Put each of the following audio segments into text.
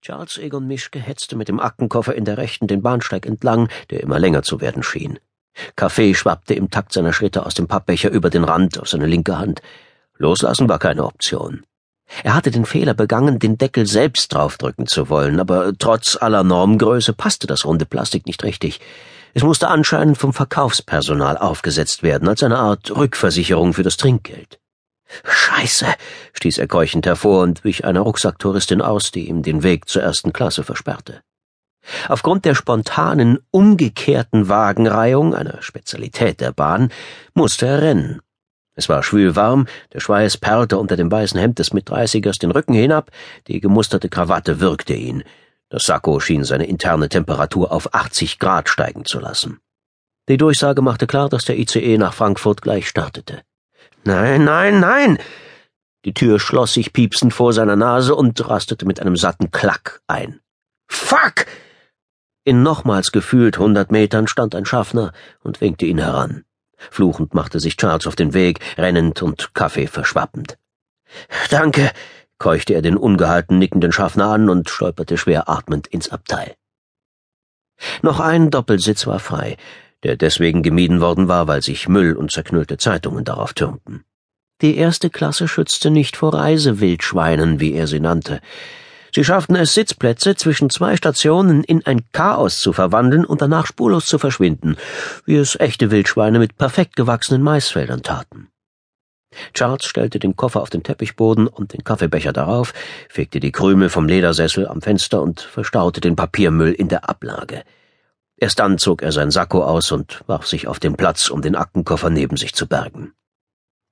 Charles Egon Mischke hetzte mit dem Aktenkoffer in der Rechten den Bahnsteig entlang, der immer länger zu werden schien. Kaffee schwappte im Takt seiner Schritte aus dem Pappbecher über den Rand auf seine linke Hand. Loslassen war keine Option. Er hatte den Fehler begangen, den Deckel selbst draufdrücken zu wollen, aber trotz aller Normgröße passte das runde Plastik nicht richtig. Es musste anscheinend vom Verkaufspersonal aufgesetzt werden, als eine Art Rückversicherung für das Trinkgeld. Scheiße, stieß er keuchend hervor und wich einer Rucksacktouristin aus, die ihm den Weg zur ersten Klasse versperrte. Aufgrund der spontanen, umgekehrten Wagenreihung, einer Spezialität der Bahn, musste er rennen. Es war schwülwarm, der Schweiß perlte unter dem weißen Hemd des Mitdreißigers den Rücken hinab, die gemusterte Krawatte würgte ihn. Das Sakko schien seine interne Temperatur auf 80 Grad steigen zu lassen. Die Durchsage machte klar, dass der ICE nach Frankfurt gleich startete. Nein, nein, nein! Die Tür schloss sich piepsend vor seiner Nase und rastete mit einem satten Klack ein. Fuck! In nochmals gefühlt hundert Metern stand ein Schaffner und winkte ihn heran. Fluchend machte sich Charles auf den Weg, rennend und Kaffee verschwappend. Danke, keuchte er den ungehalten nickenden Schaffner an und stolperte schwer atmend ins Abteil. Noch ein Doppelsitz war frei, der deswegen gemieden worden war, weil sich Müll und zerknüllte Zeitungen darauf türmten. Die erste Klasse schützte nicht vor Reisewildschweinen, wie er sie nannte. Sie schafften es, Sitzplätze zwischen zwei Stationen in ein Chaos zu verwandeln und danach spurlos zu verschwinden, wie es echte Wildschweine mit perfekt gewachsenen Maisfeldern taten. Charles stellte den Koffer auf den Teppichboden und den Kaffeebecher darauf, fegte die Krümel vom Ledersessel am Fenster und verstaute den Papiermüll in der Ablage. Erst dann zog er sein Sakko aus und warf sich auf den Platz, um den Aktenkoffer neben sich zu bergen.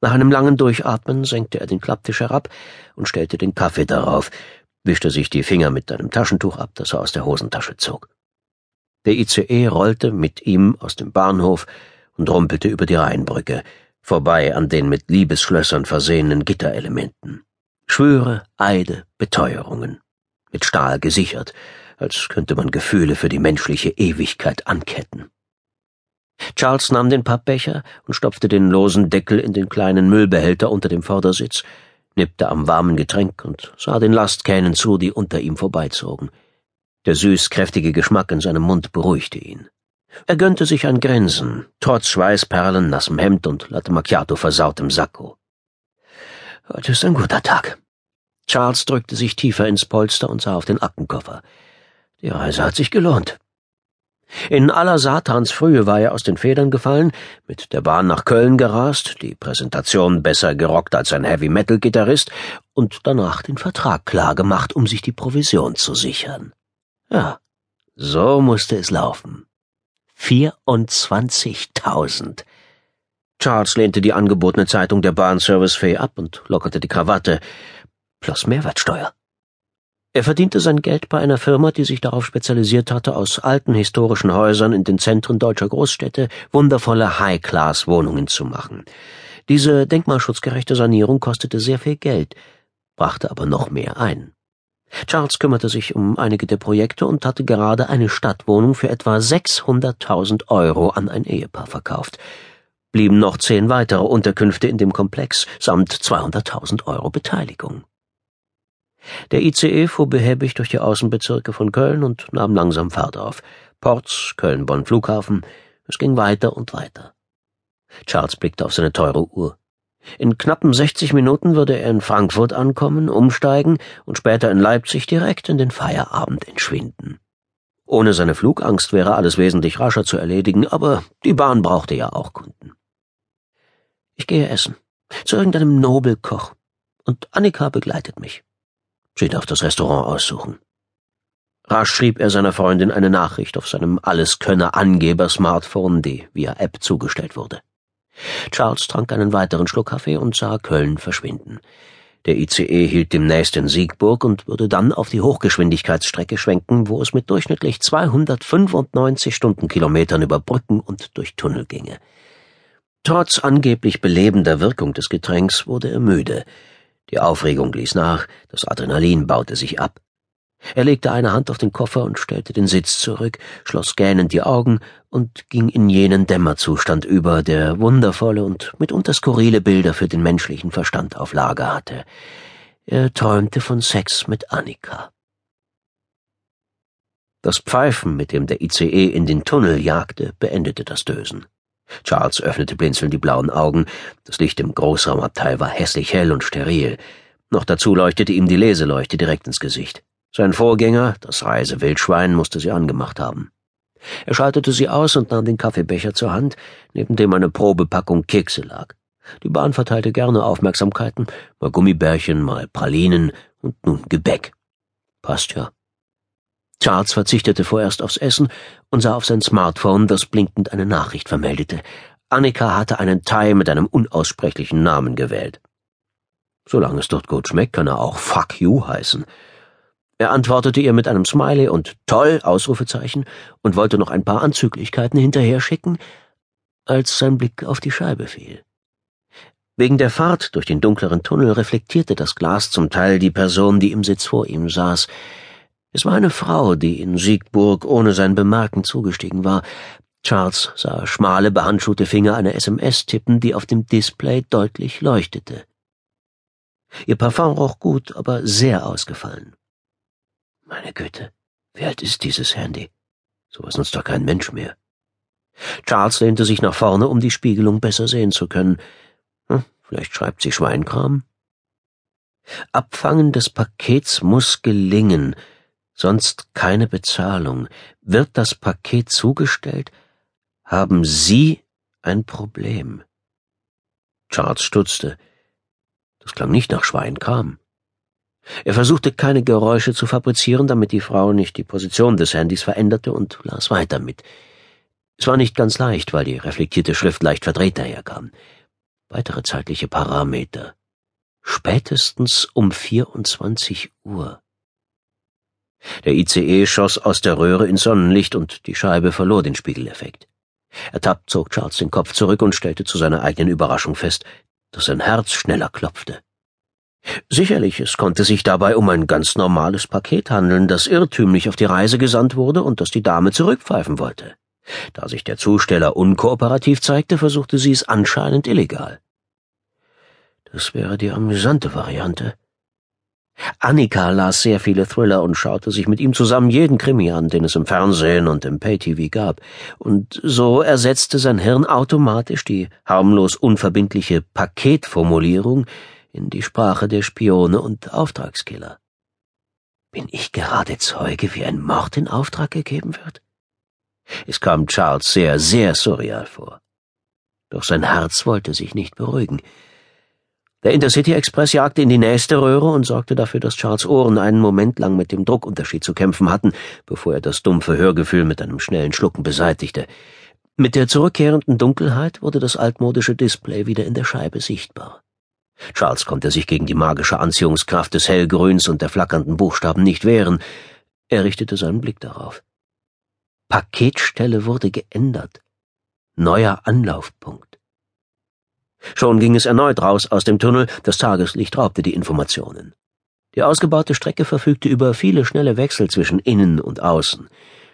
Nach einem langen Durchatmen senkte er den Klapptisch herab und stellte den Kaffee darauf, wischte sich die Finger mit einem Taschentuch ab, das er aus der Hosentasche zog. Der ICE rollte mit ihm aus dem Bahnhof und rumpelte über die Rheinbrücke, vorbei an den mit Liebesschlössern versehenen Gitterelementen. Schwüre, Eide, Beteuerungen. Mit Stahl gesichert, als könnte man Gefühle für die menschliche Ewigkeit anketten. Charles nahm den Pappbecher und stopfte den losen Deckel in den kleinen Müllbehälter unter dem Vordersitz, nippte am warmen Getränk und sah den Lastkähnen zu, die unter ihm vorbeizogen. Der süß-kräftige Geschmack in seinem Mund beruhigte ihn. Er gönnte sich ein Grinsen, trotz Schweißperlen, nassem Hemd und Latte Macchiato versautem Sakko. Heute ist ein guter Tag. Charles drückte sich tiefer ins Polster und sah auf den Aktenkoffer. Die Reise hat sich gelohnt. In aller Satansfrühe war er aus den Federn gefallen, mit der Bahn nach Köln gerast, die Präsentation besser gerockt als ein Heavy-Metal-Gitarrist und danach den Vertrag klargemacht, um sich die Provision zu sichern. Ja, so musste es laufen. 24.000. Charles lehnte die angebotene Zeitung der Bahnservice-Fee ab und lockerte die Krawatte, plus Mehrwertsteuer. Er verdiente sein Geld bei einer Firma, die sich darauf spezialisiert hatte, aus alten historischen Häusern in den Zentren deutscher Großstädte wundervolle High-Class-Wohnungen zu machen. Diese denkmalschutzgerechte Sanierung kostete sehr viel Geld, brachte aber noch mehr ein. Charles kümmerte sich um einige der Projekte und hatte gerade eine Stadtwohnung für etwa 600.000 Euro an ein Ehepaar verkauft. Blieben noch zehn weitere Unterkünfte in dem Komplex samt 200.000 Euro Beteiligung. Der ICE fuhr behäbig durch die Außenbezirke von Köln und nahm langsam Fahrt auf. Ports, Köln-Bonn Flughafen. Es ging weiter und weiter. Charles blickte auf seine teure Uhr. In knappen 60 Minuten würde er in Frankfurt ankommen, umsteigen und später in Leipzig direkt in den Feierabend entschwinden. Ohne seine Flugangst wäre alles wesentlich rascher zu erledigen, aber die Bahn brauchte ja auch Kunden. Ich gehe essen. Zu irgendeinem Nobelkoch. Und Annika begleitet mich. Sie darf das Restaurant aussuchen. Rasch schrieb er seiner Freundin eine Nachricht auf seinem Alleskönner-Angeber-Smartphone, die via App zugestellt wurde. Charles trank einen weiteren Schluck Kaffee und sah Köln verschwinden. Der ICE hielt demnächst in Siegburg und würde dann auf die Hochgeschwindigkeitsstrecke schwenken, wo es mit durchschnittlich 295 Stundenkilometern über Brücken und durch Tunnel ginge. Trotz angeblich belebender Wirkung des Getränks wurde er müde. Die Aufregung ließ nach, das Adrenalin baute sich ab. Er legte eine Hand auf den Koffer und stellte den Sitz zurück, schloss gähnend die Augen und ging in jenen Dämmerzustand über, der wundervolle und mitunter skurrile Bilder für den menschlichen Verstand auf Lager hatte. Er träumte von Sex mit Annika. Das Pfeifen, mit dem der ICE in den Tunnel jagte, beendete das Dösen. Charles öffnete blinzelnd die blauen Augen. Das Licht im Großraumabteil war hässlich hell und steril. Noch dazu leuchtete ihm die Leseleuchte direkt ins Gesicht. Sein Vorgänger, das Reisewildschwein, musste sie angemacht haben. Er schaltete sie aus und nahm den Kaffeebecher zur Hand, neben dem eine Probepackung Kekse lag. Die Bahn verteilte gerne Aufmerksamkeiten, mal Gummibärchen, mal Pralinen und nun Gebäck. Passt ja. Charles verzichtete vorerst aufs Essen und sah auf sein Smartphone, das blinkend eine Nachricht vermeldete. Annika hatte einen Thai mit einem unaussprechlichen Namen gewählt. Solange es dort gut schmeckt, kann er auch Fuck you heißen. Er antwortete ihr mit einem Smiley und Toll, Ausrufezeichen, und wollte noch ein paar Anzüglichkeiten hinterher schicken, als sein Blick auf die Scheibe fiel. Wegen der Fahrt durch den dunkleren Tunnel reflektierte das Glas zum Teil die Person, die im Sitz vor ihm saß. Es war eine Frau, die in Siegburg ohne sein Bemerken zugestiegen war. Charles sah schmale, behandschuhte Finger eine SMS tippen, die auf dem Display deutlich leuchtete. Ihr Parfum roch gut, aber sehr ausgefallen. Meine Güte, wie alt ist dieses Handy? So was nutzt doch kein Mensch mehr. Charles lehnte sich nach vorne, um die Spiegelung besser sehen zu können. Hm, vielleicht schreibt sie Schweinkram? Abfangen des Pakets muss gelingen, sonst keine Bezahlung. Wird das Paket zugestellt, haben Sie ein Problem. Charles stutzte. Das klang nicht nach Schweinkram. Er versuchte keine Geräusche zu fabrizieren, damit die Frau nicht die Position des Handys veränderte und las weiter mit. Es war nicht ganz leicht, weil die reflektierte Schrift leicht verdreht daherkam. Weitere zeitliche Parameter. Spätestens um 24 Uhr. Der ICE schoss aus der Röhre ins Sonnenlicht und die Scheibe verlor den Spiegeleffekt. Ertappt zog Charles den Kopf zurück und stellte zu seiner eigenen Überraschung fest, dass sein Herz schneller klopfte. Sicherlich, es konnte sich dabei um ein ganz normales Paket handeln, das irrtümlich auf die Reise gesandt wurde und das die Dame zurückpfeifen wollte. Da sich der Zusteller unkooperativ zeigte, versuchte sie es anscheinend illegal. Das wäre die amüsante Variante. Annika las sehr viele Thriller und schaute sich mit ihm zusammen jeden Krimi an, den es im Fernsehen und im Pay-TV gab, und so ersetzte sein Hirn automatisch die harmlos unverbindliche Paketformulierung in die Sprache der Spione und Auftragskiller. Bin ich gerade Zeuge, wie ein Mord in Auftrag gegeben wird? Es kam Charles sehr, sehr surreal vor. Doch sein Herz wollte sich nicht beruhigen. Der Intercity Express jagte in die nächste Röhre und sorgte dafür, dass Charles Ohren einen Moment lang mit dem Druckunterschied zu kämpfen hatten, bevor er das dumpfe Hörgefühl mit einem schnellen Schlucken beseitigte. Mit der zurückkehrenden Dunkelheit wurde das altmodische Display wieder in der Scheibe sichtbar. Charles konnte sich gegen die magische Anziehungskraft des Hellgrüns und der flackernden Buchstaben nicht wehren. Er richtete seinen Blick darauf. Paketstelle wurde geändert. Neuer Anlaufpunkt. Schon ging es erneut raus aus dem Tunnel, das Tageslicht raubte die Informationen. Die ausgebaute Strecke verfügte über viele schnelle Wechsel zwischen innen und außen.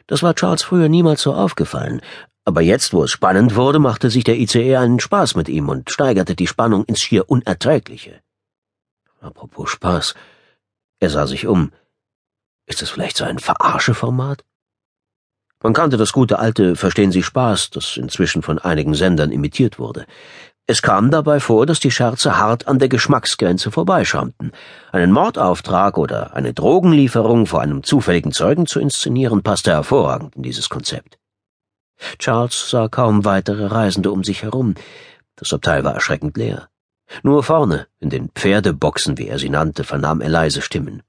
Das war Charles früher niemals so aufgefallen, aber jetzt, wo es spannend wurde, machte sich der ICE einen Spaß mit ihm und steigerte die Spannung ins schier Unerträgliche. Apropos Spaß. Er sah sich um. Ist es vielleicht so ein Verarscheformat? Man kannte das gute alte Verstehen Sie Spaß, das inzwischen von einigen Sendern imitiert wurde. Es kam dabei vor, dass die Scherze hart an der Geschmacksgrenze vorbeischrammten. Einen Mordauftrag oder eine Drogenlieferung vor einem zufälligen Zeugen zu inszenieren, passte hervorragend in dieses Konzept. Charles sah kaum weitere Reisende um sich herum. Das Abteil war erschreckend leer. Nur vorne, in den Pferdeboxen, wie er sie nannte, vernahm er leise Stimmen.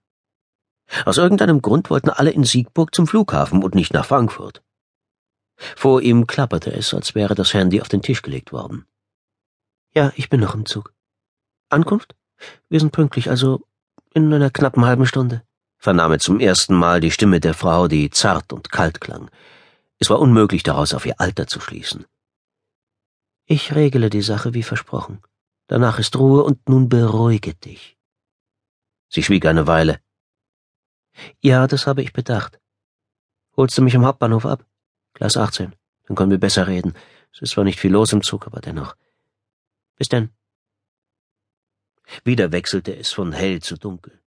Aus irgendeinem Grund wollten alle in Siegburg zum Flughafen und nicht nach Frankfurt. Vor ihm klapperte es, als wäre das Handy auf den Tisch gelegt worden. Ja, ich bin noch im Zug. Ankunft? Wir sind pünktlich, also in einer knappen halben Stunde, vernahm er zum ersten Mal die Stimme der Frau, die zart und kalt klang. Es war unmöglich, daraus auf ihr Alter zu schließen. Ich regle die Sache wie versprochen. Danach ist Ruhe und nun beruhige dich. Sie schwieg eine Weile. Ja, das habe ich bedacht. Holst du mich am Hauptbahnhof ab? Gleis 18. Dann können wir besser reden. Es ist zwar nicht viel los im Zug, aber dennoch. Bis denn. Wieder wechselte es von hell zu dunkel.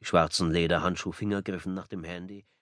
Die schwarzen Lederhandschuhfinger griffen nach dem Handy,